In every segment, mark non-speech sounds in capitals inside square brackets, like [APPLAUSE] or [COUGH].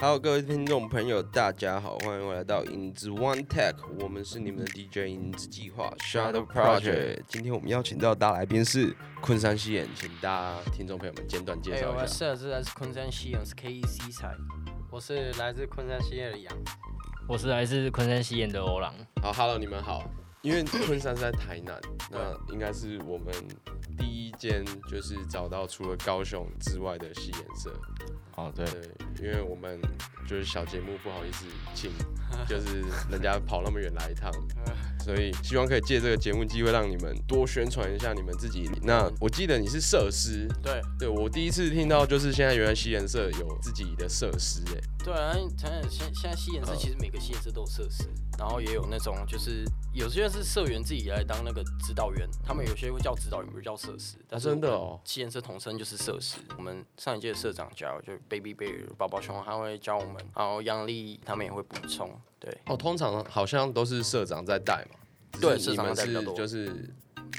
Hello，各位听众朋友，大家好，欢迎回来到影子 One Tech，我们是你们的 DJ 影子计划 Shadow Project。今天我们邀请到大来宾是昆山西演，请大家听众朋友们简短介绍一下。是来自昆山西演，是 KEC 彩。我是来自昆山西演的杨。我是来自昆山西演的欧郎，好，Hello，你们好。因为昆山是在台南，[COUGHS] 那应该是我们第一间就是找到除了高雄之外的西演社。哦，对，对，因为我们就是小节目，不好意思请，就是人家跑那么远来一趟，[LAUGHS] 所以希望可以借这个节目机会，让你们多宣传一下你们自己。那我记得你是设施，对对我第一次听到就是现在原来西颜社有自己的设施，哎，对啊，现现现在西颜社其实每个西颜社都有设施，然后也有那种就是有些是社员自己来当那个指导员，他们有些会叫指导员，不是叫设施。但是真的哦西颜社统称就是设施。我们上一届的社长教就 Baby Bear 宝宝熊，他会教我们，然后杨丽他们也会补充。对，哦，通常好像都是社长在带嘛，对社长在带比较多就是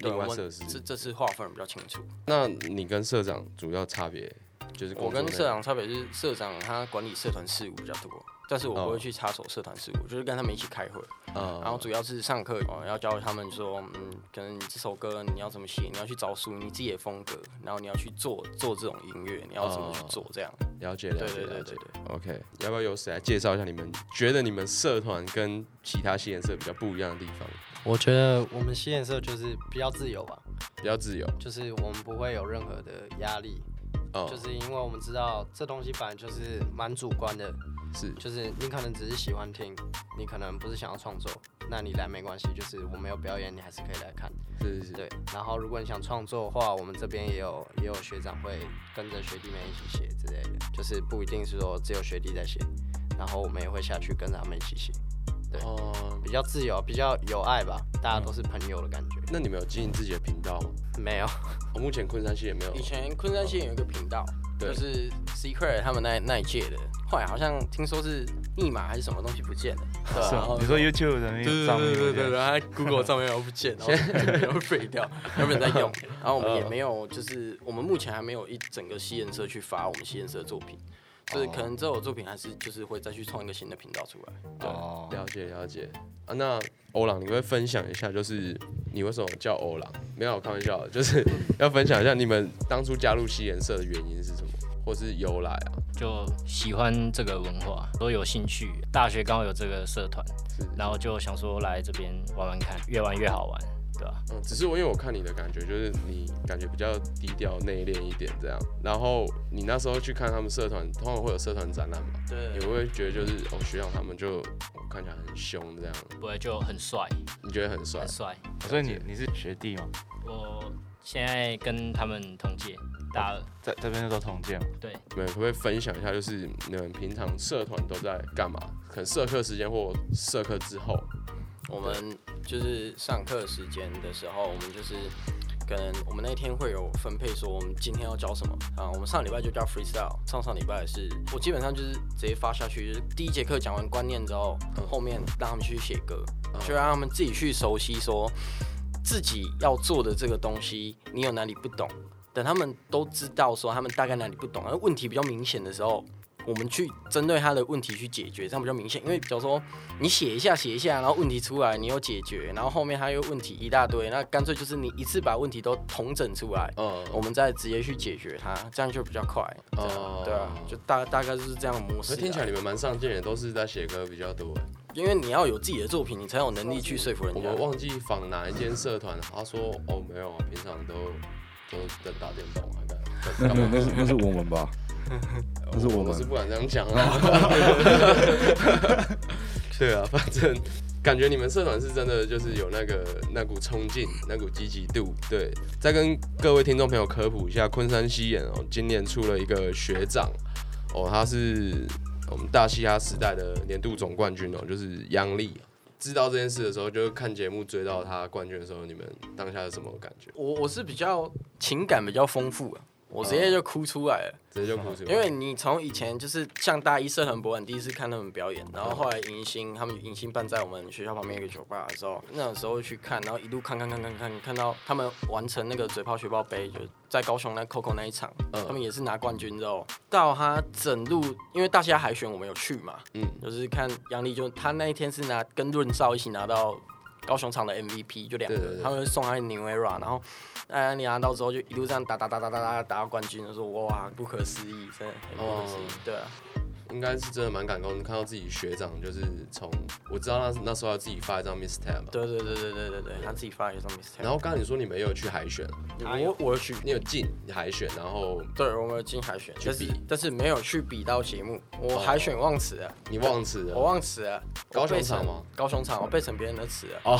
另外设施。这这次划分得比较清楚。那你跟社长主要差别就是工我跟社长差别是社长他管理社团事务比较多，但是我不哦会去插手社团事务，就是跟他们一起开会。嗯然后主要是上课哦，要教他们说，嗯，可能你这首歌你要怎么写，你要去找属于你自己的风格，然后你要去做做这种音乐，你要怎么去做这样。了解了解了解对对对。对。OK，要不要由谁来介绍一下你们觉得你们社团跟其他系颜色比较不一样的地方？我觉得我们西颜色就是比较自由吧，比较自由，就是我们不会有任何的压力，哦，就是因为我们知道这东西本来就是蛮主观的，是。就是你可能只是喜欢听，你可能不是想要创作，那你来没关系，就是我没有表演，你还是可以来看。是是是，对，然后如果你想创作的话，我们这边也有也有学长会跟着学弟妹一起写之类的，就是不一定是说只有学弟在写，然后我们也会下去跟着他们一起写，对哦，比较自由，比较有爱吧，大家都是朋友的感觉。那你们有经营自己的频道吗？没有，我目前昆山系也没有以，前昆山县有一个频道，对就是 Secret 他们那那一届的，后来好像听说是密码还是什么东西不见了，对啊然后？你说 YouTube 的那对个账面对对对对，然后 Google 上面又不见，然后然后废掉，有没有在用？然后我们也嗯没有，就是我们目前还没有一整个西颜社去发我们西颜社的作品，就是可能这首作品还是就是会再去创一个新的频道出来。对，哦，了解了解啊。那欧朗，你会分享一下，就是你为什么叫欧朗？没有，我开玩笑，就是要分享一下你们当初加入西颜色的原因是什么，或是由来啊？就喜欢这个文化，都有兴趣。大学刚好有这个社团，是，然后就想说来这边玩玩看，越玩越好玩，嗯，只是我因为我看你的感觉，就是你感觉比较低调内敛一点这样。然后你那时候去看他们社团，通常会有社团展览嘛，你对你不会觉得就是哦学长他们就、哦看起来很凶这样？不会就很帅，你觉得很帅很？帅。所以你你是学弟吗？我现在跟他们同届，大二，在这边都同届嘛？对，你们可不可以分享一下，就是你们平常社团都在干嘛？可能社课时间或社课之后，我们就是上课时间的时候，我们就是可能我们那天会有分配说我们今天要教什么啊。我们上礼拜就教 freestyle，上上礼拜是我基本上就是直接发下去，就是第一节课讲完观念之后，后面让他们去写歌，就让他们自己去熟悉说自己要做的这个东西，你有哪里不懂。等他们都知道说他们大概哪里不懂，而问题比较明显的时候，我们去针对他的问题去解决，这样比较明显。因为比如说你写一下写一下，然后问题出来，你有解决，然后后面还有问题一大堆，那干脆就是你一次把问题都统整出来，嗯，我们再直接去解决它，这样就比较快。这样哦对啊，就大大概就是这样的模式听起来你们蛮上进的，都是在写歌比较多。因为你要有自己的作品，你才有能力去说服人家我们。忘记访哪一间社团，他说哦没有啊，平常都都在打电动啊，干干嘛？那是那是我们吧？[LAUGHS] 那是我们我是不敢这样讲啊。[LAUGHS] 对啊，反正感觉你们社团是真的就是有那个那股冲劲，那股积极度。对，再跟各位听众朋友科普一下，昆山西演哦，今年出了一个学长哦，他是我们大西哈时代的年度总冠军哦，就是央丽。知道这件事的时候，就是看节目追到他冠军的时候，你们当下是什么感觉？我我是比较情感比较丰富啊，我直接就哭出来了。直接就哭出来。因为你从以前就是像大一社团博览第一次看他们表演，然后后来迎新他们迎新办在我们学校旁边一个酒吧的时候，那时候去看，然后一路看看看看看，看到他们完成那个嘴炮雪豹杯，就在高雄那 Coco 那一场，嗯他们也是拿冠军之后，到他整路，因为大虾海选我们有去嘛，嗯就是看杨丽就他那一天是拿跟润少一起拿到高雄场的 MVP，就两个，对对对。他们送他 New Era，然后哎你拿到之后就一路这样打打打打打打打到冠军，就说哇不可思议，真的很不可思议，哦。对啊，应该是真的蛮感动，看到自己学长就是从我知道那那时候要自己发一张嘛，对对对对对对对，他自己发一张 mistake 然后刚刚你说你们有去海选，我我有去，你有进海选，然后对我们有进海选，但是但是没有去比到节目，我哦海选忘词了，你忘词了，我忘词了，高雄场吗？高雄场，我背成别人的词了，哦，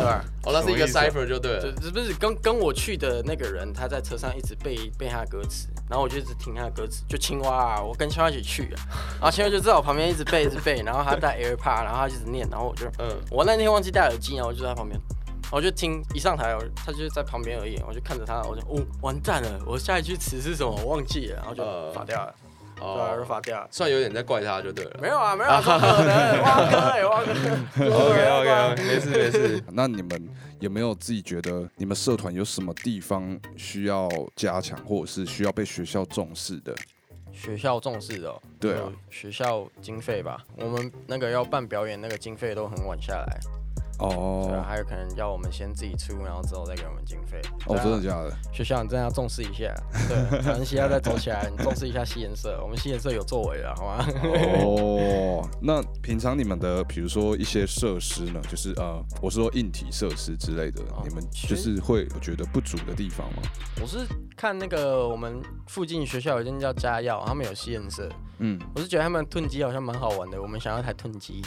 对？哦，那是一个 cipher 就对了，这不是跟跟我去的那个人，他在车上一直背背他的歌词，然后我就一直听他的歌词，就青蛙啊，我跟青蛙一起去啊，然后青蛙就在我旁边一直背一直背，然后他戴 AirPod，然后他一直念，然后我就嗯，我那天忘记戴耳机，然后我就在旁边，我就听一上台，我他就在旁边而已，我就看着他，我就哦完蛋了，我下一句词是什么我忘记了，然后就呃发掉了，对。算有点在怪他就对了。没有啊，没有啊，怎么可能？汪哥哎，汪哥 OK OK OK，没事没事。[LAUGHS] 那你们有没有自己觉得你们社团有什么地方需要加强，或者是需要被学校重视的？学校重视的、哦，对啊学校经费吧，我们那个要办表演，那个经费都很晚下来，对啊，哦还有可能要我们先自己出，然后之后再给我们经费。哦，真的假的？学校你真的要重视一下，对，可能西要再走起来，你重视一下西颜色，我们西颜色有作为了，好吗？哦，那平常你们的比如说一些设施呢，就是呃，我是说硬体设施之类的，哦你们就是会有觉得不足的地方吗？我是看那个我们附近学校有一间叫嘉耀，他们有西颜色，嗯，我是觉得他们吞机好像蛮好玩的，我们想要一台吞机，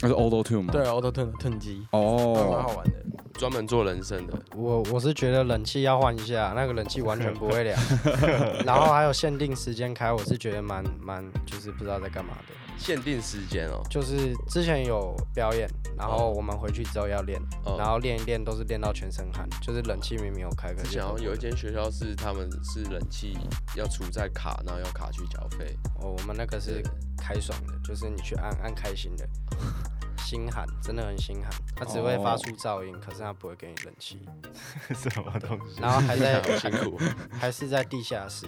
那是 Auto Tune 吗？对，Auto Tune 的吞机哦，蛮好哦，玩的。专门做人生的，我我是觉得冷气要换一下，那个冷气完全不会凉，[LAUGHS] 然后还有限定时间开，我是觉得蛮蛮就是不知道在干嘛的。限定时间哦。就是之前有表演，然后我们回去之后要练，哦然后练一练都是练到全身汗，就是冷气明明有开，可是之前好像有一间学校是他们是冷气要储在卡，然后要卡去缴费。哦，我们那个是开爽的，就是你去按按开心的，[LAUGHS] 心寒，真的很心寒，它只会发出噪音，可是它不会给你冷气，[LAUGHS] 什么东西？然后还在 [LAUGHS] 好辛苦。还是在地下室，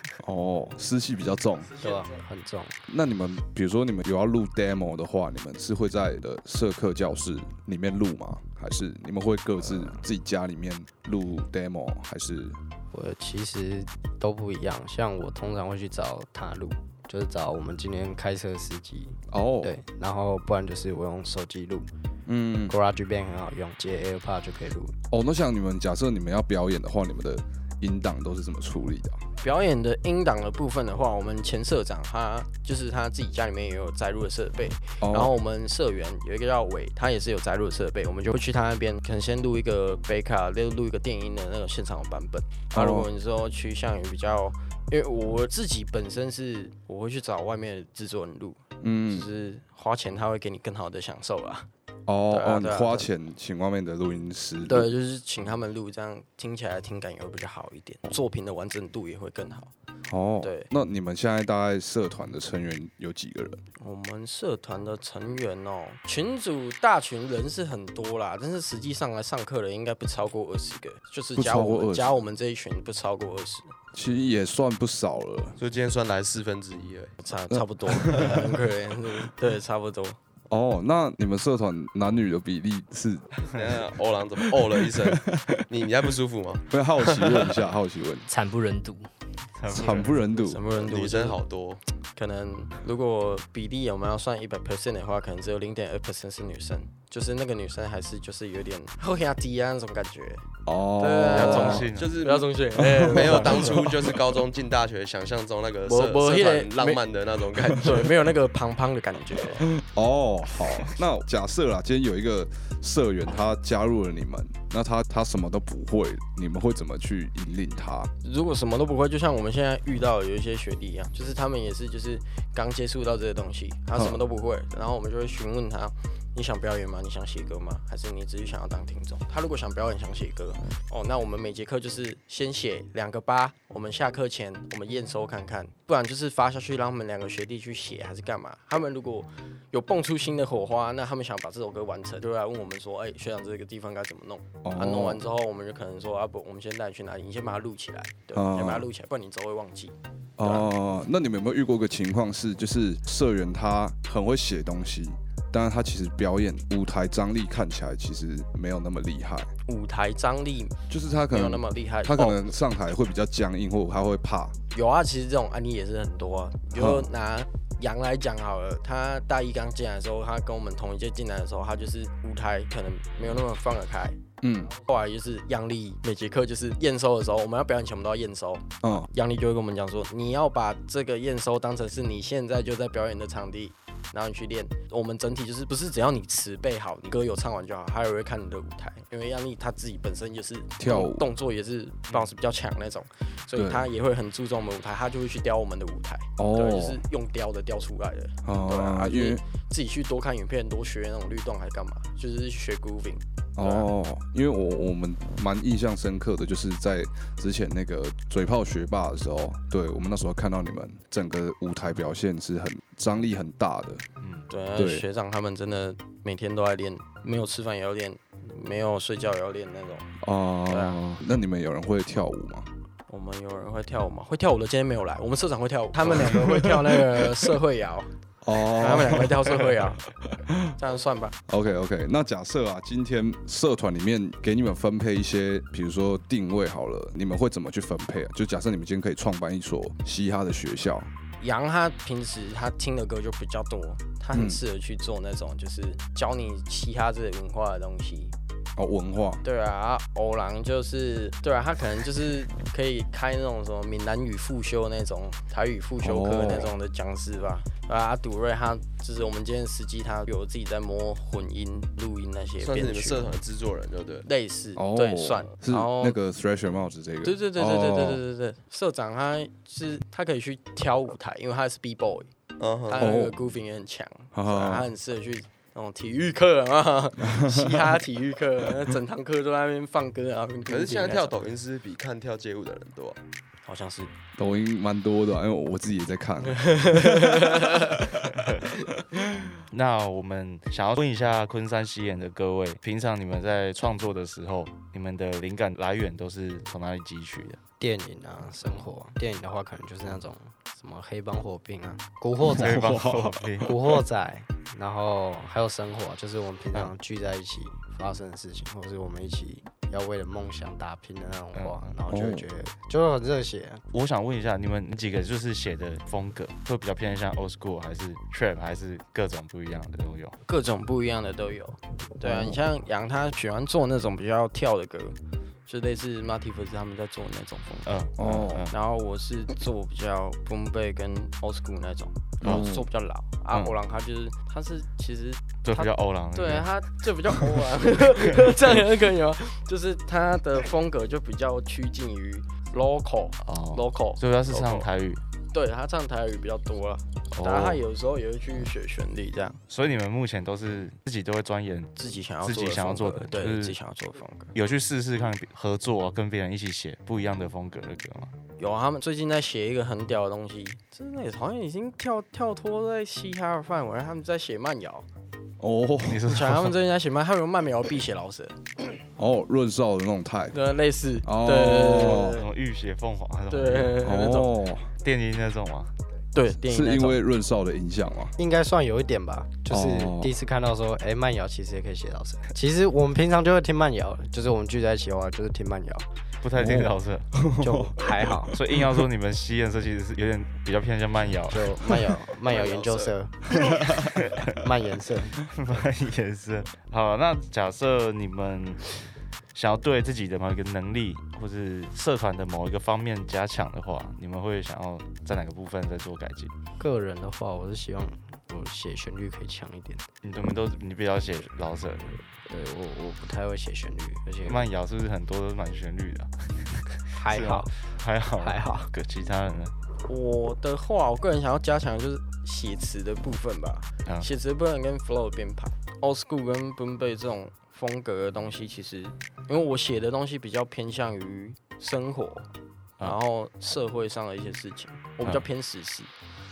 [LAUGHS] 哦，湿气比较重。对吧？很重。那你们比如说你们有要录 demo 的话，你们是会在的社课教室里面录吗？还是你们会各自自己家里面录 demo？还是我其实都不一样，像我通常会去找他录，就是找我们今天开车司机，哦，对，然后不然就是我用手机录嗯，，GarageBand 很好用，接 AirPod 就可以录。哦，那像你们假设你们要表演的话，你们的音档都是怎么处理的啊、表演的音档的部分的话，我们前社长他就是他自己家里面也有载入的设备，哦，然后我们社员有一个叫伟，他也是有载入的设备，我们就会去他那边，可能先录一个贝卡，录录一个电音的那个现场的版本。那、如果你说趋向于比较，因为我自己本身是我会去找外面的制作人录，嗯就嗯，是花钱他会给你更好的享受啦。哦哦，你花钱请外面的录音师，对，就是请他们录，这样听起来听感也会比较好一点，作品的完整度也会更好。哦，对那你们现在大概社团的成员有几个人？我们社团的成员哦，群主大群人是很多啦，但是实际上来上课的应该不超过二十个，就是加超过20我们加我们这一群不超过二十，其实也算不少了。所以今天算来四分之一了。差差不多，[LAUGHS] 很可怜，对，差不多。哦，那你们社团男女的比例是？等一下欧郎怎么哦了一声？你你还不舒服吗？[LAUGHS] 会好奇问一下，好奇问，惨不忍睹。惨不忍睹。惨不忍睹女生好多，可能如果比例我们要算一百 percent 的话，可能只有零点二 percent 是女生，就是那个女生还是就是有点 [LAUGHS] 后压低啊那种感觉，哦，对比较中啊性啊，就是不要中性，[LAUGHS] 哎没有当初就是高中进大学想象中那个社 [LAUGHS] 社团浪漫的那种感觉。对，没有那个胖胖的感觉。哦，好，那假设啦，今天有一个社员他加入了你们，那他他什么都不会，你们会怎么去引领他？如果什么都不会，就像我们现在遇到有一些学弟一样，就是他们也是就是刚接触到这些东西，他什么都不会，然后我们就会询问他，你想表演吗？你想写歌吗？还是你只是想要当听众？他如果想表演、想写歌，哦，那我们每节课就是先写两个八，我们下课前我们验收看看，不然就是发下去让他们两个学弟去写，还是干嘛？他们如果有蹦出新的火花，那他们想把这首歌完成，就来问我们说，哎、学长这个地方该怎么弄？啊，弄完之后，我们就可能说，啊不，我们先带你去哪里？你先把它录起来，对，哦先把它录起来，不然你之后会忘记。哦，那你们有没有遇过一个情况是，就是社员他很会写东西，但是他其实表演舞台张力看起来其实没有那么厉害，舞台张力就是他可能没有那么厉害，他可哦能上台会比较僵硬，或者他会怕。有啊，其实这种案例也是很多啊。比如嗯拿杨来讲好了，他大一刚进来的时候，他跟我们同一届进来的时候，他就是舞台可能没有那么放得开。嗯后来就是杨丽每节课就是验收的时候，我们要表演前我们都要验收，嗯杨丽就会跟我们讲说，你要把这个验收当成是你现在就在表演的场地。然后你去练，我们整体就是不是只要你词背好，你歌有唱完就好，还有人会看你的舞台，因为杨丽她自己本身就是跳舞动作也是 bounce 比较强那种，所以对她也会很注重我们舞台，她就会去雕我们的舞台。哦对，就是用雕的雕出来的，对啊，啊，因为因为自己去多看影片，多学那种律动还干嘛，就是学 grooving。哦，因为我我们蛮印象深刻的，就是在之前那个嘴炮学霸的时候，对我们那时候看到你们整个舞台表现是很张力很大的。嗯，对学长他们真的每天都在练，没有吃饭也要练，没有睡觉也要练那种。哦、对啊那你们有人会跳舞吗？我们有人会跳舞吗？会跳舞的今天没有来，我们社长会跳舞，他们两个会跳那个社会摇，他们哦两个会跳社会啊，[LAUGHS] 这样算吧。，OK OK，那假设啊，今天社团里面给你们分配一些，比如说定位好了，你们会怎么去分配啊？就假设你们今天可以创办一所嘻哈的学校，杨他平时他听的歌就比较多，他很嗯适合去做那种就是教你嘻哈这个文化的东西。哦，文化，对啊，啊欧郎就是对啊，他可能就是可以开那种什么闽南语复修那种台语复修课哦那种的讲师吧。对啊，啊杜瑞他就是我们今天司机，他有自己在摸混音、录音那些算是你们社团的制作人，对不对？类似，哦，对算。是然后那个 Thrasher 帽子这个，对对对对对对对哦对对，社长他是他可以去挑舞台，因为他是 B boy，嗯哼，他那个哦 grooving 也很强，他，很适合去那种体育课啊，[LAUGHS] 嘻哈体育课，整堂课都在那边放歌啊。可是现在跳抖音是比看跳街舞的人多啊。好像是抖音蛮多的啊、因为我自己也在看。[LAUGHS] 那我们想要问一下昆山西演的各位，平常你们在创作的时候，你们的灵感来源都是从哪里汲取的？电影啊，生活。电影的话，可能就是那种什么黑帮火并啊，[LAUGHS] 古惑仔，古惑仔，然后还有生活，就是我们平常聚在一起发生的事情，或是我们一起要为了梦想打拼的那种话，然后就会觉得就会很热血啊、我想问一下，你们几个就是写的风格会比较偏向 old school，还是 trap，还是各种不一样的都有？各种不一样的都有。对啊，哦。你像杨他喜欢做那种比较跳的歌，就类似 m a t i f 他们在做的那种风格。嗯，然后我是做比较 boom bay 跟 old school 那种，然后做比较老。啊，嗯欧郎他就是他是其实就比较欧朗。对啊，他就比较欧朗，[LAUGHS] 这样也可以吗？就是他的风格就比较趋近于 local 哦，local，所以他是唱台语。对他唱台语比较多了，然他有时候也会去学旋律这样。所以你们目前都是自己都会钻研，自己想要自己做的想要做的就是自己想要做的风格。有去试试看合作、啊跟别人一起写不一样的风格的歌吗？有啊，他们最近在写一个很屌的东西，真的也好像已经跳跳脱在嘻哈的范围，他们在写慢摇。哦。你是想他们最近在写慢，他们有慢描辟邪老舍，哦，润少的那种态，对，类似，哦。对什么浴血凤凰那种？对对对，那种。哦，电音那种吗？对电影是因为润少的影响吗？应该算有一点吧。就是哦第一次看到说，哎、慢摇其实也可以写老师。其实我们平常就会听慢摇，就是我们聚在一起的话，就是听慢摇，不太听老舍，就还好。[LAUGHS] 所以硬要说你们吸颜色其实是有点比较偏向慢摇，就慢摇慢摇研究社，慢 [LAUGHS] 颜色。[LAUGHS] 慢颜色。好，那假设你们想要对自己的某一个能力或是社团的某一个方面加强的话，你们会想要在哪个部分再做改进？个人的话，我是希望我写旋律可以强一点。你们都你比较写老舍，对我我不太会写旋律，而且慢摇是不是很多都是蛮旋律的啊、还好 [LAUGHS] 还好还好。可其他人呢？我的话，我个人想要加强的就是写词的部分吧。啊写词的部分跟 flow 的编排，old school 跟 boom bap 这种风格的东西，其实因为我写的东西比较偏向于生活，啊然后社会上的一些事情，我比较啊偏实事。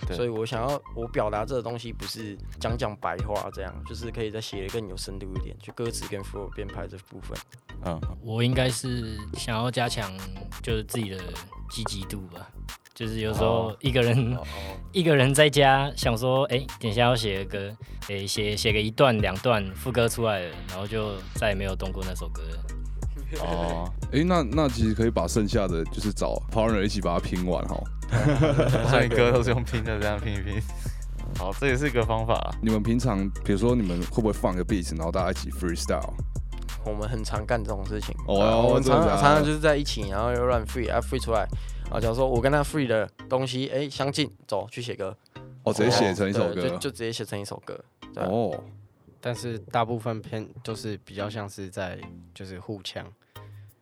对所以我想要我表达这个东西，不是讲讲白话这样，就是可以再写的更有深度一点，就歌词跟 flow 编排这部分。嗯，我应该是想要加强就是自己的积极度吧，就是有时候哦一个人、哦 [LAUGHS] 一个人在家想说，哎、等一下要写个歌，哎、写写个一段两段副歌出来了，然后就再也没有动过那首歌了。[LAUGHS] 哦，哎，那那其实可以把剩下的就是找 partner 一起把它拼完哈。[LAUGHS] 所以歌都是用拼的，这样拼一拼。好，这也是一个方法啊。你们平常比如说你们会不会放个 beat，然后大家一起 freestyle？我们很常干这种事情。哦我们常常常就是在一起，然后又乱 free 啊 free 出来，啊，假如说我跟他 free 的东西哎、相近，走去写歌，哦，直接写成一首歌就歌。就直接写成一首歌。哦，但是大部分偏就是比较像是在就是互呛，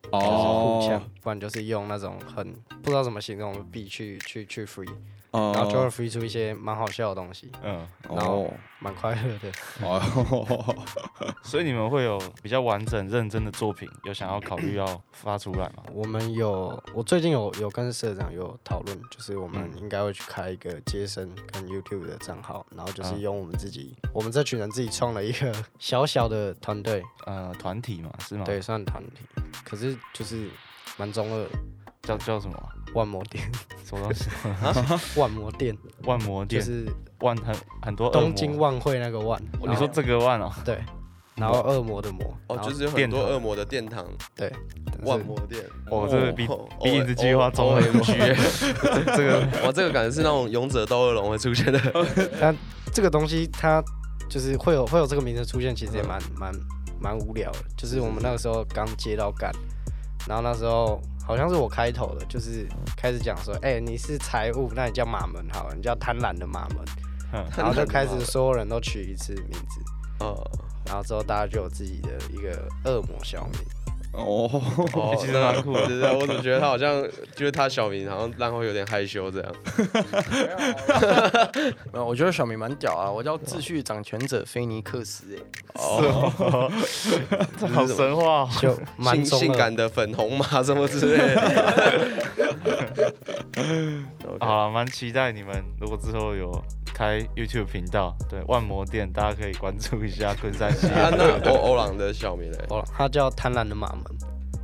就是哦互呛，不然就是用那种很不知道怎么形容的 B 去去去 free，哦然后就会 free 出一些蛮好笑的东西，嗯，然后哦蛮快乐的。哦，[LAUGHS] 所以你们会有比较完整、认真的作品，有想要考虑要发出来吗？我们有，我最近有有跟社长有讨论，就是我们应该会去开一个接生跟 YouTube 的账号，然后就是嗯用我们自己，我们这群人自己创了一个 [LAUGHS] 小小的团队，呃，团体嘛，是吗？对，，算团体，可是就是蛮中二的，叫叫什么？万魔殿，什么东西？[LAUGHS] 万魔殿 [LAUGHS] 万魔殿，就是万很很多东京。万会那个万，你说这个万哦？[LAUGHS] 对，然后恶魔的魔，哦，就是有很多恶魔的殿堂，对，万魔殿。哦，这个比哦比影子计划综合 M G，这个哇，这个感觉是那种勇者斗恶龙会出现的。但这个东西它就是会有会有这个名字出现，其实也蛮蛮蛮无聊的。就是我们那个时候刚接到干，然后那时候好像是我开头的，就是开始讲说，哎、你是财务，那你叫马门好了，你叫贪婪的马门，嗯然后就开始所有人都取一次名字，哦然后之后大家就有自己的一个恶魔小名。哦，哦，其实蛮酷的对对，我怎么觉得他好像就是他小名，好像让后有点害羞这样。没有，我觉得小明蛮屌啊，我叫秩序掌权者菲尼克斯，哎，哦，这好神话哦。就蛮性性感的粉红马什么之类的。[LAUGHS] 好了，蛮期待你们如果之后有开 YouTube 频道，对万魔店，大家可以关注一下昆山西。[LAUGHS] 啊，那欧欧朗的小名嘞？哦，他叫贪婪的马门，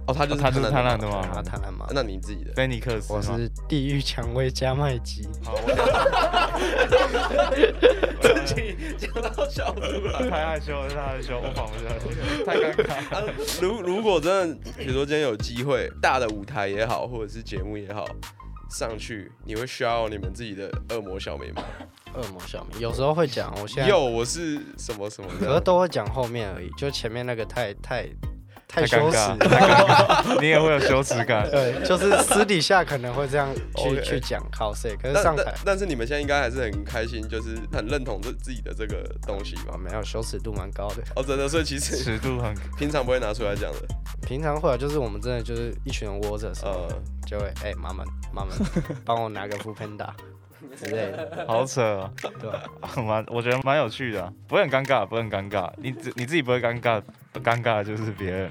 哦，他就是他就是贪婪的嘛。嘛他，贪婪吗。那你自己的？菲尼克斯我？是地狱蔷薇加麦基，好，我 [LAUGHS] 自己讲到笑出来。太害羞了，太害羞，我仿不下去，太尴尬。啊如如果真的，比如说今天有机会，大的舞台也好，或者是节目也好，上去，你会需要你们自己的恶魔小名吗？恶魔小名，有时候会讲，我现在有，我是什么什么可是的。都会讲后面而已，就前面那个太太太羞耻 [LAUGHS] 你也会有羞耻感。对，就是私底下可能会这样去去讲 cos，可是但上台但但是你们现在应该还是很开心，就是很认同自自己的这个东西吧啊？没有羞耻度蛮高的。哦，真的，所以其实尺度很平常不会拿出来讲的。平常会啊，就是我们真的就是一群人窝着的时候，呃，就会哎妈妈妈妈帮我拿个副 panda 之类的，好扯哦，[LAUGHS] 对吧？蛮我觉得蛮有趣的啊，不会很尴尬，不会很尴尬，你自你自己不会尴尬，尴尬的就是别人。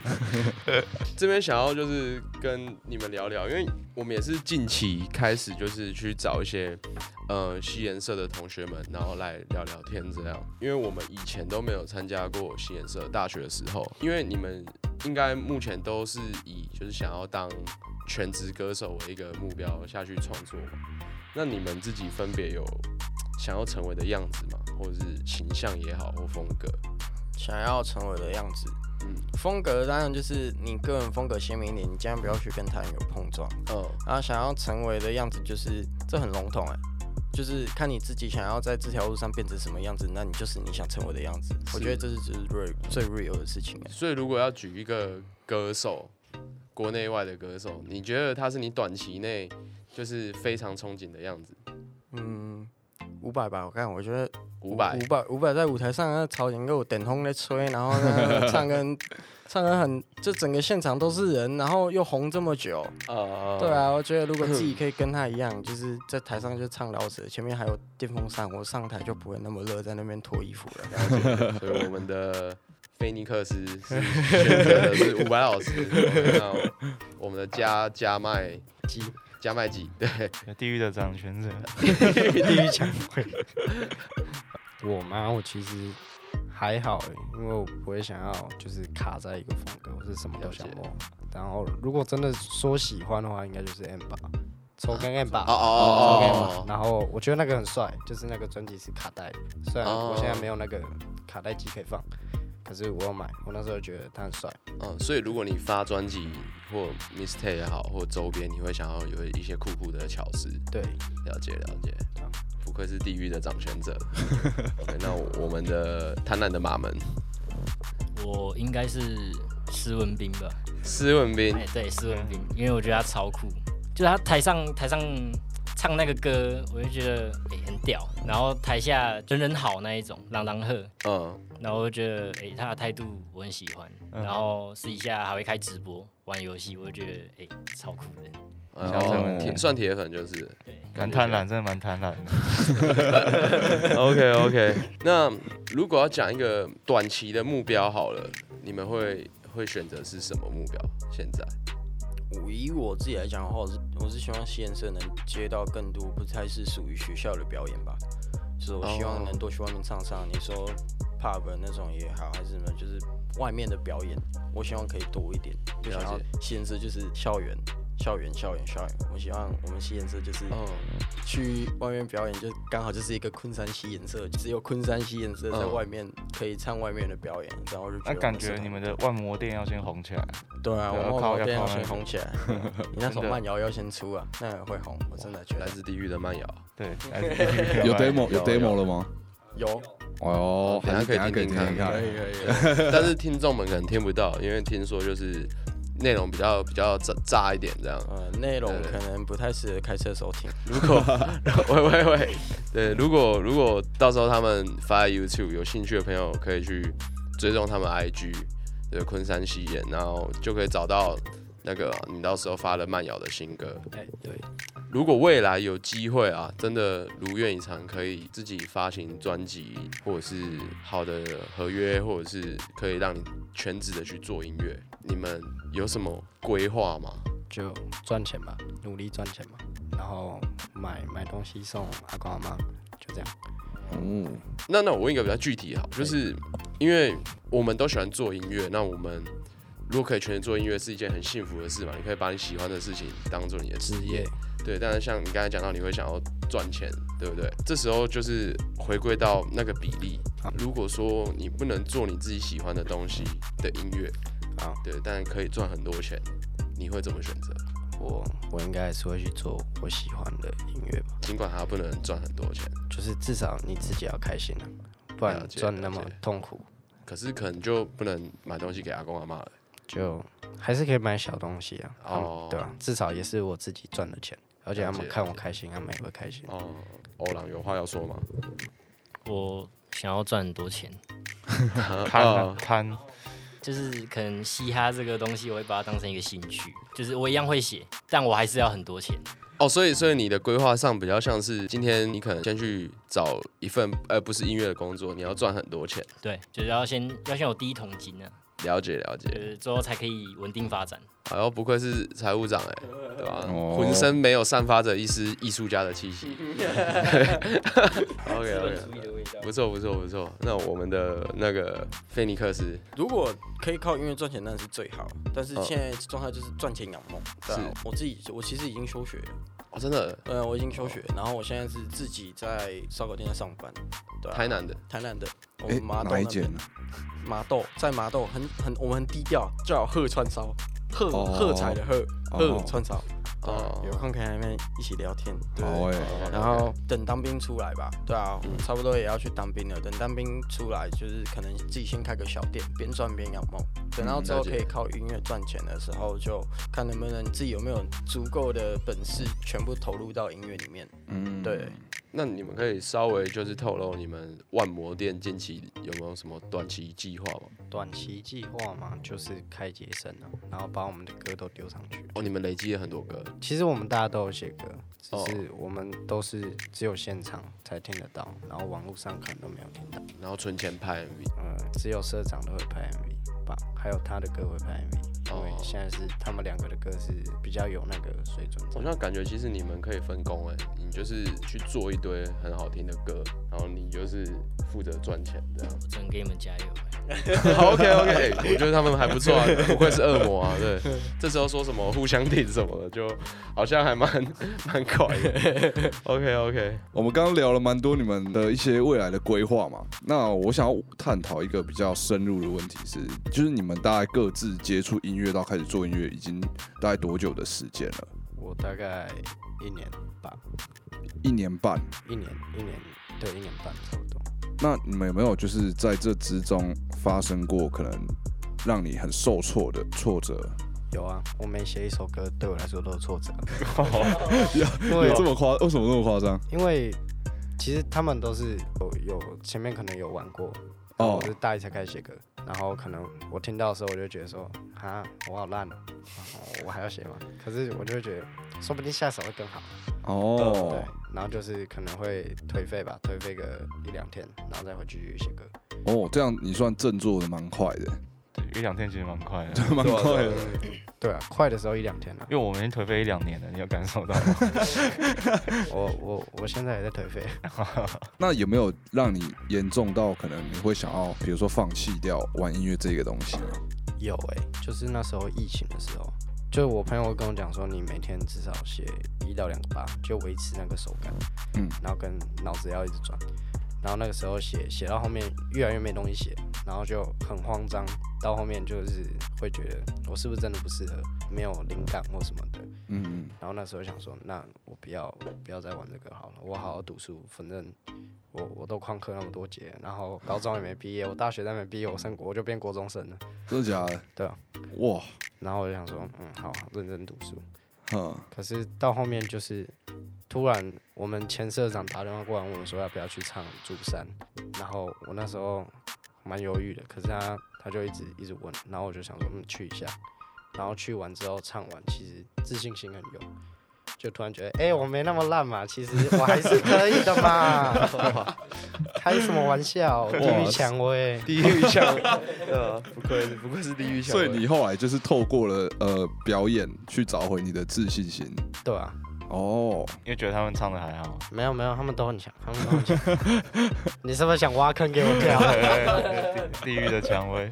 [LAUGHS] 这边想要就是跟你们聊聊，因为我们也是近期开始就是去找一些呃西研社的同学们，然后来聊聊天这样。因为我们以前都没有参加过西研社，大学的时候，因为你们应该目前都是以就是想要当全职歌手为一个目标下去创作嘛。那你们自己分别有想要成为的样子吗？或者是形象也好，或风格？想要成为的样子。嗯风格当然就是你个人风格鲜明一点，你尽量不要去跟他人有碰撞。嗯然后想要成为的样子，就是这很笼统哎，就是看你自己想要在这条路上变成什么样子，那你就是你想成为的样子。我觉得这是就是 real 最 real 的事情哎。所以如果要举一个歌手，国内外的歌手，你觉得他是你短期内就是非常憧憬的样子？嗯，五百吧，我看我觉得伍佰伍佰伍佰在舞台上那朝前给我点风在吹，然后呢唱跟 [LAUGHS] 唱歌很，这整个现场都是人，然后又红这么久。啊对，啊，我觉得如果自己可以跟他一样，就是在台上就唱老舌，前面还有电风扇，我上台就不会那么热，在那边脱衣服了。[LAUGHS] 所以我们的菲尼克斯是选择的是伍佰老师，那我们的加加麦鸡加麦基，对，地狱的掌权者，[LAUGHS] 地狱抢会。[LAUGHS] 我吗？我其实还好欸，因为我不会想要就是卡在一个风格，我是什么都想摸。然后如果真的说喜欢的话，应该就是 M 八，抽根 M 八。哦抽哦哦，然后我觉得那个很帅，就是那个专辑是卡带的，虽然哦我现在没有那个卡带机可以放，可是我有买，我那时候觉得他很帅。嗯，所以如果你发专辑或 mistake 也好，或周边，你会想要有一些酷酷的巧思，对，了解了解。不愧是地狱的掌权者。[LAUGHS] OK，那我们的贪婪的马门我应该是施文斌吧？施文斌哎，对，施文斌，因为我觉得他超酷，就是他台上台上唱那个歌，我就觉得哎、很屌，然后台下人人好那一种，朗朗赫，嗯，然后我就觉得哎、他的态度我很喜欢，嗯。然后私底下还会开直播玩游戏，我就觉得哎、超酷的。然后铁算铁粉就是。对，蛮贪婪，真的蛮贪婪的。[LAUGHS] OK OK，那如果要讲一个短期的目标好了，你们会会选择是什么目标？现在我以我自己来讲的话，我是我是希望西颜社能接到更多不太是属于学校的表演吧，就是我希望能多去外面唱唱。你说 pub 那种也好，还是什么，就是外面的表演，我希望可以多一点。不想要了解西颜社就是校园。校园，校园，校园。我希望我们吸颜色就是嗯，去外面表演，就刚好就是一个昆山西颜色，只有昆山吸颜色在嗯外面可以唱外面的表演，然后就觉那感觉你们的万魔店要先红起来，对啊，对要我们店要先红起来，[LAUGHS] 你那首慢摇要先出啊，那也会红，我真的觉得来自地狱的慢摇，[LAUGHS] 对，[LAUGHS] 有 demo 有 demo 了吗？有，哦，好像可以听听看可。以可以，但是听众们可能听不到，因为听说就是内容比较比较炸炸一点这样。呃，内容可能不太适合开车时候听，[LAUGHS] 如果 [LAUGHS] 喂喂喂，对，如果如果到时候他们发 YouTube，有兴趣的朋友可以去追踪他们 IG，对，昆山西演，然后就可以找到那个你到时候发的慢摇的新歌。哎，对，如果未来有机会啊，真的如愿以偿，可以自己发行专辑，或者是好的合约，或者是可以让你全职的去做音乐，你们有什么规划吗？就赚钱吧，努力赚钱嘛，然后买买东西送阿公阿妈，就这样。嗯，那那我问一个比较具体哈，就是因为我们都喜欢做音乐，那我们如果可以全职做音乐，是一件很幸福的事嘛？你可以把你喜欢的事情当做你的职业，对。但是像你刚才讲到，你会想要赚钱，对不对？这时候就是回归到那个比例好。如果说你不能做你自己喜欢的东西的音乐，啊，对，但可以赚很多钱，你会怎么选择？我我应该还是会去做我喜欢的音乐吧，尽管它不能赚很多钱，就是至少你自己要开心啊，不然赚那么痛苦，可是可能就不能买东西给阿公阿妈了。就还是可以买小东西啊，哦对啊，至少也是我自己赚的钱，而且他们看我开心，他们也会开心。哦，欧朗有话要说吗？我想要赚很多钱，[LAUGHS] 贪啊哦贪，就是可能嘻哈这个东西，我会把它当成一个兴趣，就是我一样会写，但我还是要很多钱。哦，所以所以你的规划上比较像是今天你可能先去找一份呃不是音乐的工作，你要赚很多钱，对，就是要先要先有第一桶金啊，了解了解。就是之后才可以稳定发展。哎呦，不愧是财务长哎、对吧、哦浑身没有散发着一丝艺术家的气息。[LAUGHS] OK OK，[LAUGHS] 不错不错不错。那我们的那个菲尼克斯，如果可以靠音乐赚钱，那是最好。但是嗯现在状态就是赚钱养梦。对我自己，我其实已经休学了。哦，真的呃，我已经休学，然后我现在是自己在烧烤店在上班。对啊，台南的台南的，我哎们麻豆那边哪一间呢？麻豆在麻豆很很我们很低调，叫鹤川烧，鹤哦鹤彩的鹤，哦鹤串烧。哦哦，有空可以来那边一起聊天。对然后等当兵出来吧，对啊，我差不多也要去当兵了。等当兵出来，就是可能自己先开个小店，边赚边养梦。等到之后可以靠音乐赚钱的时候，就看能不能自己有没有足够的本事，全部投入到音乐里面。嗯，对，那你们可以稍微就是透露你们万魔店近期有没有什么短期计划吗？短期计划嘛，就是开节声啊，然后把我们的歌都丢上去。哦，你们累积了很多歌，其实我们大家都有写歌，只哦是我们都是只有现场才听得到，然后网络上可能都没有听到。然后存钱拍 MV。呃，只有社长都会拍 MV 吧，还有他的歌会拍 MV，因为哦现在是他们两个的歌是比较有那个水准在。好像感觉其实你们可以分工哎，你就是去做一堆很好听的歌，然后你就是负责赚钱这样。我只能给你们加油。[LAUGHS] 好 OK OK，[LAUGHS] 我觉得他们还不错啊，不愧是恶魔啊。对，[LAUGHS] 这时候说什么互相顶什么的，就好像还蛮蛮快的。OK OK，我们刚刚聊了蛮多你们的一些未来的规划嘛，那我想要探讨一个比较深入的问题是，就是你们大概各自接触音乐到开始做音乐，已经大概多久的时间了？我大概一年吧，一年半。一年一年对一年半差不多。那你们有没有就是在这之中发生过可能让你很受挫的挫折？有啊，我每写一首歌对我来说都是挫折，[LAUGHS] 因有为这么夸？为什么这么夸张？因为其实他们都是有有前面可能有玩过，我是大一才开始写歌，然后可能我听到的时候我就觉得说，啊，我好烂哦，然后我还要写吗？可是我就会觉得，说不定下首会更好，哦。对，，然后就是可能会颓废吧，颓废个一两天，然后再回去写歌。哦，这样你算振作的蛮快的，对一两天其实蛮快的，[LAUGHS] 蛮快的。对啊，快的时候一两天了、因为我们已经颓废一两年了，你有感受到吗？我我我现在也在颓废，[LAUGHS] 那有没有让你严重到可能你会想要，比如说放弃掉玩音乐这个东西呢？有哎、就是那时候疫情的时候，就我朋友跟我讲说，你每天至少写一到两个八，就维持那个手感，嗯。然后跟脑子要一直转，然后那个时候写写到后面越来越没东西写，然后就很慌张，到后面就是会觉得我是不是真的不适合，没有灵感或什么的，嗯嗯，然后那时候想说，那我不要不要再玩这个好了，我好好读书，反正我我都旷课那么多节，然后高中也没毕业，我大学再没毕业，我升国我就变国中生了。真的假的？对啊。哇，然后我就想说，嗯，好，认真读书。嗯，可是到后面就是，突然我们前社长打电话过来问我说要不要去唱《竹山》，然后我那时候蛮犹豫的，可是他他就一直一直问，然后我就想说，嗯，去一下。然后去完之后唱完，其实自信心很有，就突然觉得，哎、我没那么烂嘛，其实我还是可以的嘛。开什么玩笑？地狱蔷薇。地狱枪，[LAUGHS] 呃，不愧不愧是地狱枪。所以你后来就是透过了呃表演去找回你的自信心。对啊，哦，因为觉得他们唱的还好，没有没有，他们都很强，他们都很强。[LAUGHS] 你是不是想挖坑给我跳？[LAUGHS] 地地狱的蔷薇。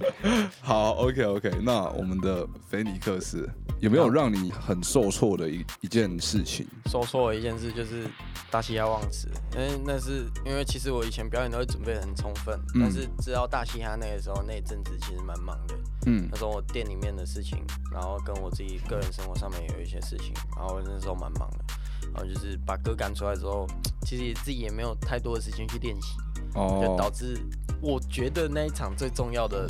好，OK OK，那我们的菲尼克斯有没有让你很受挫的一一件事情？受挫的一件事，就是大西哈忘词，因为那是因为其实我以前表演都会准备得很充分，嗯但是知道大嘻哈那个时候那一阵子其实蛮忙的，嗯。那时候我店里面的事情，然后跟我自己个人生活上面有一些事情，然后那时候蛮忙的，然后就是把歌赶出来之后，其实也自己也没有太多的时间去练习，哦。就导哦，致我觉得那一场最重要的，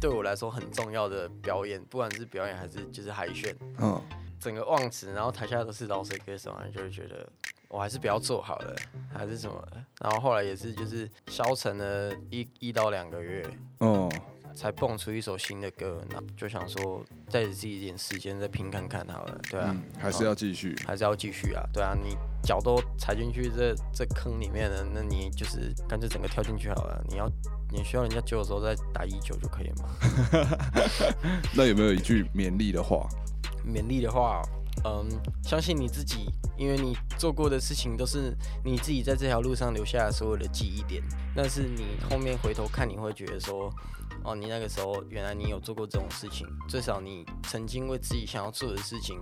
对我来说很重要的表演，不管是表演还是就是海选，嗯，整个忘词，然后台下都是饶舌歌手，然后就会觉得我还是不要做好了，还是什么。然后后来也是就是消沉了一一到两个月，哦，才蹦出一首新的歌，那就想说再给自己一点时间再拼看看好了，对啊，嗯，还是要继续。还是要继续啊，对啊，你脚都踩进去这这坑里面了，那你就是干脆整个跳进去好了。你要你需要人家救的时候再打一九就可以嘛。[LAUGHS] 那有没有一句勉励的话？[LAUGHS] 勉励的话，嗯，相信你自己，因为你做过的事情都是你自己在这条路上留下的所有的记忆点。但是你后面回头看，你会觉得说，哦，你那个时候原来你有做过这种事情，至少你曾经为自己想要做的事情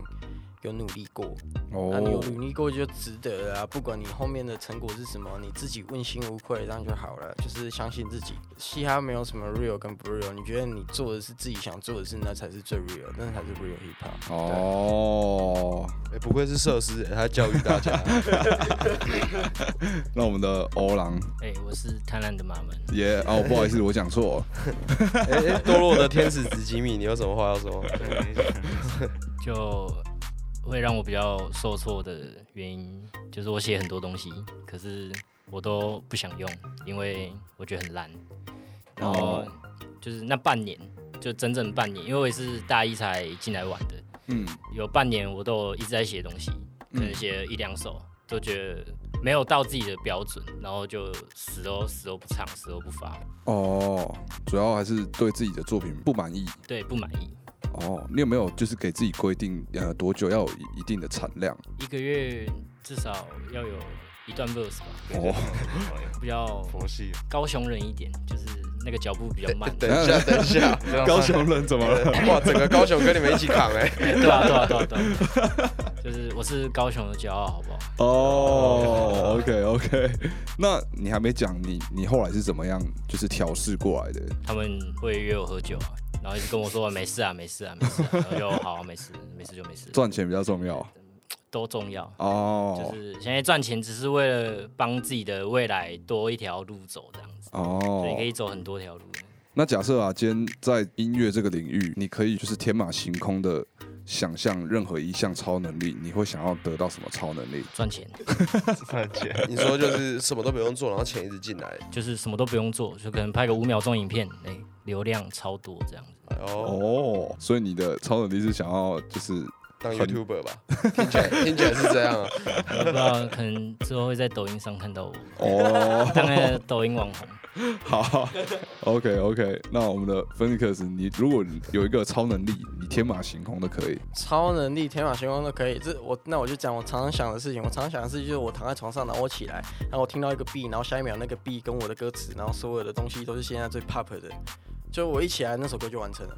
有努力过。那你有哦，努力过就值得了啊！不管你后面的成果是什么，你自己问心无愧，这样就好了。就是相信自己，嘻哈没有什么 real 跟不 real，你觉得你做的是自己想做的事，那才是最 real，那才是 real hip hop。哦，哎，不愧是设施，他教育大家。[LAUGHS] 那我们的欧郎哎、我是贪婪的马门。也哦，不好意思，我讲错了。[LAUGHS] 哎哎，堕落的天使子吉米，你有什么话要说？就会让我比较受挫的原因，就是我写很多东西，可是我都不想用，因为我觉得很烂。然后哦就是那半年，就整整半年，因为我也是大一才进来玩的，嗯有半年我都一直在写东西，可能嗯写了一两首，都觉得没有到自己的标准，然后就死都死都不唱，死都不发，哦，主要还是对自己的作品不满意。对，不满意。哦，你有没有就是给自己规定呃多久要有一一定的产量？一个月至少要有一段 verse 吧，哦，比较佛系，高雄人一点，就是那个脚步比较慢。[LAUGHS] 等一下，等一下，[LAUGHS] 高雄人怎么了？哇，整个高雄跟你们一起扛哎、[LAUGHS] 对啊，对啊，对啊，对啊，就是我是高雄的骄傲，好不好？哦，OK OK，那你还没讲你你后来是怎么样就是调试过来的？他们会约我喝酒啊，然后一直跟我说没事啊，没事啊，没事啊，然后就好、啊，没事，没事就没事，赚钱比较重要都重要。哦就是现在赚钱只是为了帮自己的未来多一条路走，这样子，所以可哦。以走很多条路。那假设啊，今天在音乐这个领域，你可以就是天马行空的想象任何一项超能力，你会想要得到什么超能力？赚钱 [LAUGHS] 赚钱。[LAUGHS] 你说就是什么都不用做，然后钱一直进来。就是什么都不用做，就可能拍个五秒钟影片，哎、流量超多这样子。哦，哦，所以你的超能力是想要就是当 YouTuber 吧，[LAUGHS] 听起来听起来是这样啊。我不知道，可能之后会在抖音上看到我哦，当那个抖音网红。[LAUGHS] 好，OK OK，那我们的芬尼克斯，你如果有一个超能力，你天马行空都可以，超能力天马行空都可以。这我那我就讲我常常想的事情。我常常想的事情就是我躺在床上，然后我起来，然后我听到一个 B，然后下一秒那个 B 跟我的歌词，然后所有的东西都是现在最 pop 的。就我一起来，那首歌就完成了。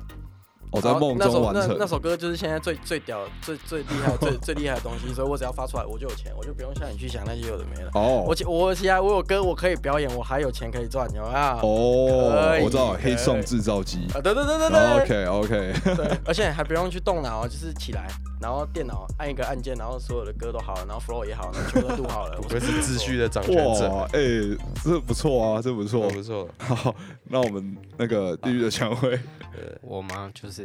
我、在梦那首那中完成。那首歌就是现在最最屌、最最厉害、最最厉害的东西，所以我只要发出来，我就有钱，我就不用像你去想那些有的没的。哦我其我其他我有歌我可以表演，我还有钱可以赚，有？啊，哦我知道黑送制造机。对对对对对 OK OK，对，而且还不用去动脑，就是起来，然后电脑按一个按键，然后所有的歌都好了，然后 flow 也好，然后全部都录好了。不愧是秩序的掌权者，哇，哎、这不错啊，这不错不。不错。[LAUGHS] 好，那我们那个地狱的蔷薇，我吗？就是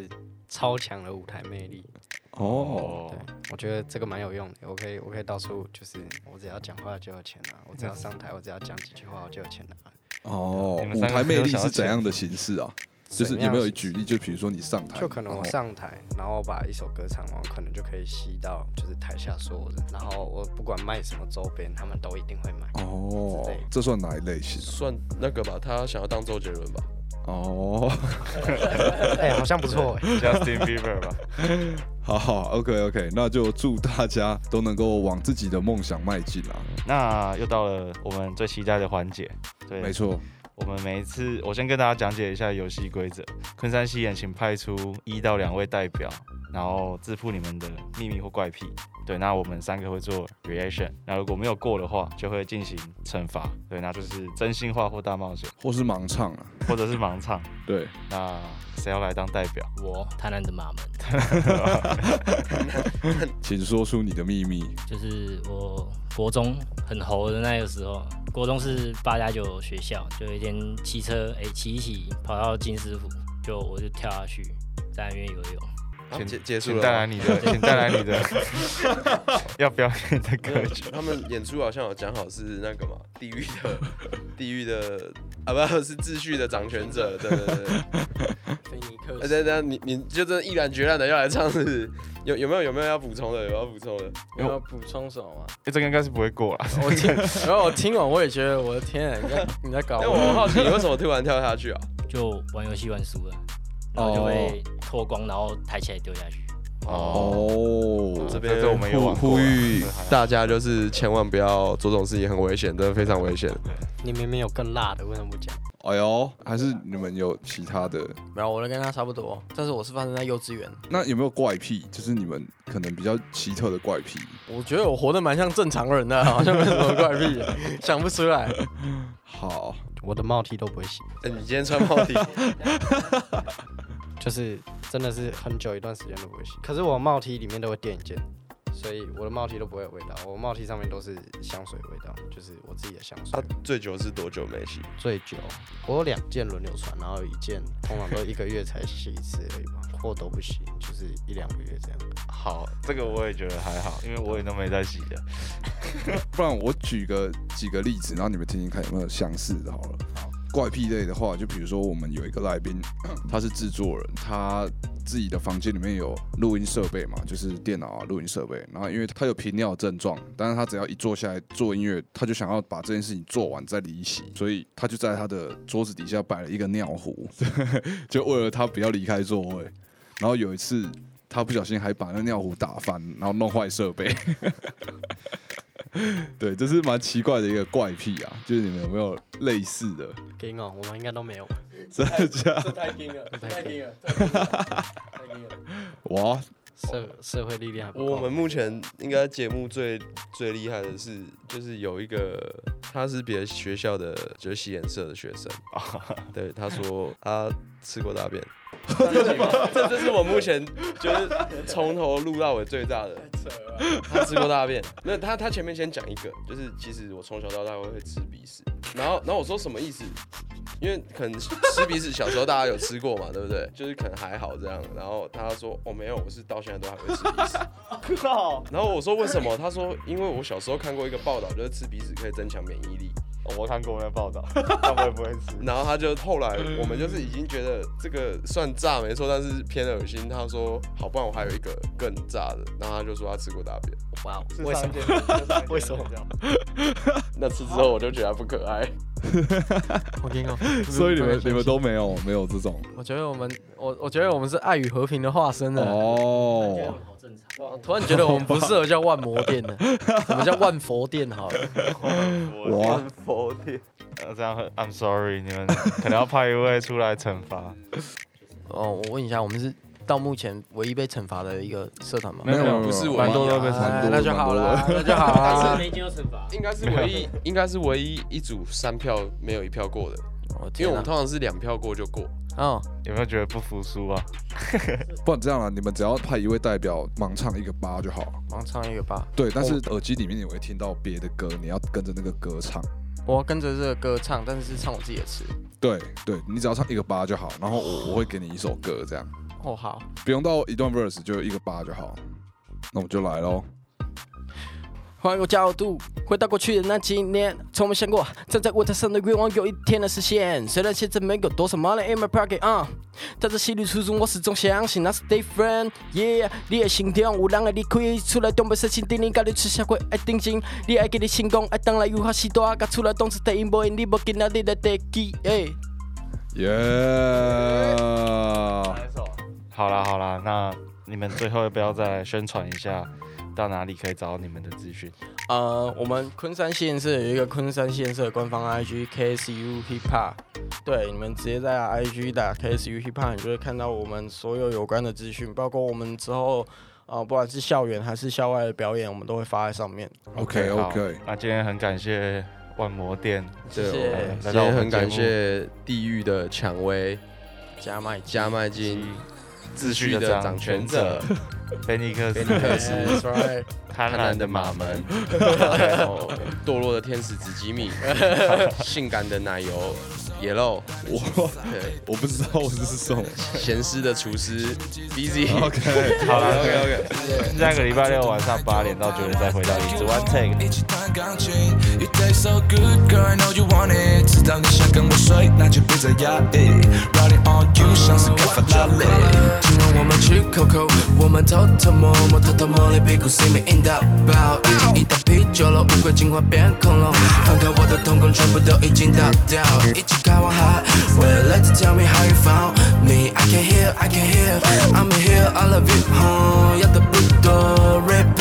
超强的舞台魅力。哦，对，我觉得这个蛮有用的。我可以，我可以到处就是，我只要讲话就有钱拿，我只要上台，我只要讲几句话我就有钱拿。哦舞台魅力是怎样的形式啊？就是有没有举例？就比如说你上台，就可能我上台，然后把一首歌唱完，可能就可以吸到就是台下所有人，然后我不管卖什么周边，他们都一定会买。哦这算哪一类型？算那个吧，他想要当周杰伦吧？哦，[LAUGHS] 哎、好像不错。哎、Justin Bieber 吧，[LAUGHS] 好好，OK OK，那就祝大家都能够往自己的梦想迈进啊！那又到了我们最期待的环节，对，没错，我们每一次，我先跟大家讲解一下游戏规则。昆山西演，请派出一到两位代表，然后自曝你们的秘密或怪癖。对，那我们三个会做 reaction。那如果没有过的话，就会进行惩罚。对，那就是真心话或大冒险，或是盲唱啊，或者是盲唱。[LAUGHS] 对，那谁要来当代表？我贪婪的马门 [LAUGHS] [LAUGHS] 请说出你的秘密。就是我国中很猴的那个时候，国中是八加九学校，就有一天骑车，哎、骑一骑跑到金师傅，就我就跳下去，在那边游泳。请结结束请带。来你的，请带来你的 [LAUGHS] 要表演的歌曲。[LAUGHS] 他们演出好像有讲好是那个嘛，地狱的地狱的啊，不是秩序的掌权者，对对对。菲尼克等等，你你就真的毅然决然的要来唱是？有有没有有没有要补充的？有要补充的？有要补充什么吗？哎，这个应该是不会过了。我听，然后我听完我也觉得我的天啊，你在你在搞但我很好奇，你为什么突然跳下去啊？就玩游戏玩输了，然后就会脱光，然后抬起来丢下去。哦，这边这我们有呼玩过呼吁大家就是千万不要做这种事情，很危险，真的非常危险。你明明有更辣的，为什么不讲？哎呦，还是你们有其他的？没有，我的跟他差不多，但是我是发生在幼稚园。那有没有怪癖？就是你们可能比较奇特的怪癖？我觉得我活得蛮像正常人的，好像没什么怪癖，[LAUGHS] 想不出来。好，我的帽 T 都不会洗，哎，你今天穿帽 T，[LAUGHS] 就是真的是很久一段时间都不会洗。可是我帽 T 里面都会垫一件，所以我的帽 T 都不会有味道，我帽 T 上面都是香水味道，就是我自己的香水。它最久是多久没洗？最久，我有两件轮流穿，然后一件通常都一个月才洗一次而已吧，或都不洗，就是一两个月这样。好，这个我也觉得还好，因为我也都没在洗的。[LAUGHS] 不然我举个几个例子，然后你们听听看有没有相似的。好了，怪癖类的话，就比如说我们有一个来宾，[CLEARS THROAT] 他是制作人，他自己的房间里面有录音设备嘛，就是电脑啊、录音设备。然后因为他有频尿症状，但是他只要一坐下来做音乐，他就想要把这件事情做完再离席，所以他就在他的桌子底下摆了一个尿壶，[LAUGHS] 就为了他不要离开座位。然后有一次。他不小心还把那尿壶打翻，然后弄坏设备。[LAUGHS] [LAUGHS] 对，这是蛮奇怪的一个怪癖啊，就是你们有没有类似的？硬哦，我们应该都没有。[LAUGHS] 真的假的？太硬了，太硬了，太硬了。哇，社社会历练还不够。我们目前应该节目最最厉害的是，就是有一个他是别的学校的，就是洗颜色的学生啊。[LAUGHS] 对，他说他吃过大便。这这是我目前就是从头录到尾最大的。他吃过大便，那他他前面先讲一个，就是其实我从小到大会会吃鼻屎，然后然后我说什么意思？因为可能吃鼻屎小时候大家有吃过嘛，对不对？就是可能还好这样，然后他说哦没有，我是到现在都还会吃鼻屎。[LAUGHS] 然后我说为什么？他说因为我小时候看过一个报道，就是吃鼻屎可以增强免疫力。我看过那报道，[LAUGHS] 他们不会吃。然后他就后来，我们就是已经觉得这个算炸没错，但是偏恶心。他说好，不然我还有一个更炸的。然后他就说他吃过大便。哇，为什么？[LAUGHS] 为什么？那次之后我就觉得不可爱。[LAUGHS] 我跟你讲。所以你们你们都没有没有这种？我觉得我们我我觉得我们是爱与和平的化身呢。哦。突然觉得我们不适合叫万魔殿的，我们叫万佛殿好了。万佛殿，这样很，I'm sorry，你们可能要派一位出来惩罚。[LAUGHS] 哦，我问一下，我们是到目前唯一被惩罚的一个社团吗？没有，不是，蛮多都被惩罚，那就好了，那就好了。[LAUGHS] 没经过惩罚，应该是唯一，应该是唯一一组三票没有一票过的，因为我们通常是两票过就过。哦，有没有觉得不服输啊？[LAUGHS] 不然这样了，你们只要派一位代表盲唱一个八就好了。盲唱一个八，对，但是耳机里面你会听到别的歌，你要跟着那个歌唱。我要跟着这个歌唱，但是是唱我自己的词。对对，你只要唱一个八就好，然后我我会给你一首歌这样。哦，好，不用到一段 verse 就一个八就好。那我就来喽。换个角度，回到过去的那几年，从没想过站在舞台上的愿望有一天能实现。虽然现在没有多少 money in my pocket，啊，带着心里初衷，我始终相信那是 different。Yeah，你的心中有人爱你，可以出来东北色情叮咛，教你吃下会爱定睛。你爱给你成功，爱当来有好许多，甲出来当时第一波，你无见到你的第几？哎，耶！好啦好啦，那你们最后要不要再来宣传一下？到哪里可以找到你们的资讯？呃，我们昆山县社有一个昆山县社官方 IG KSU HipHop，对，你们直接在 IG 打 KSU HipHop，你就会看到我们所有有关的资讯，包括我们之后啊，不管是校园还是校外的表演，我们都会发在上面。OK OK，那今天很感谢万魔店，谢谢。今天很感谢地狱的蔷薇加麦加麦金。秩序的掌权者，[LAUGHS] 菲尼克斯，贪婪的马门，[LAUGHS] 堕落的天使紫吉米，[LAUGHS] 性感的奶油。野肉，我我不知道我是什么。咸湿的厨师，Busy。OK，[LAUGHS] 好了，OK OK。下个礼拜六晚上八点到九点再回到椅子 One Take。知道你想跟我睡，那就别再压抑。Riding on you，像是开发拉力。今晚我们去 Coco，我们偷偷摸摸，偷偷摸你屁股，See me in the bow。一打啤酒了，乌龟进化变恐龙，放开我的瞳孔，全部都已经倒掉，一起。Want hot. Well, let you tell me how you found me. I can hear, I can hear. I'm here, I love you, huh? Yeah, the Buddha, repeat this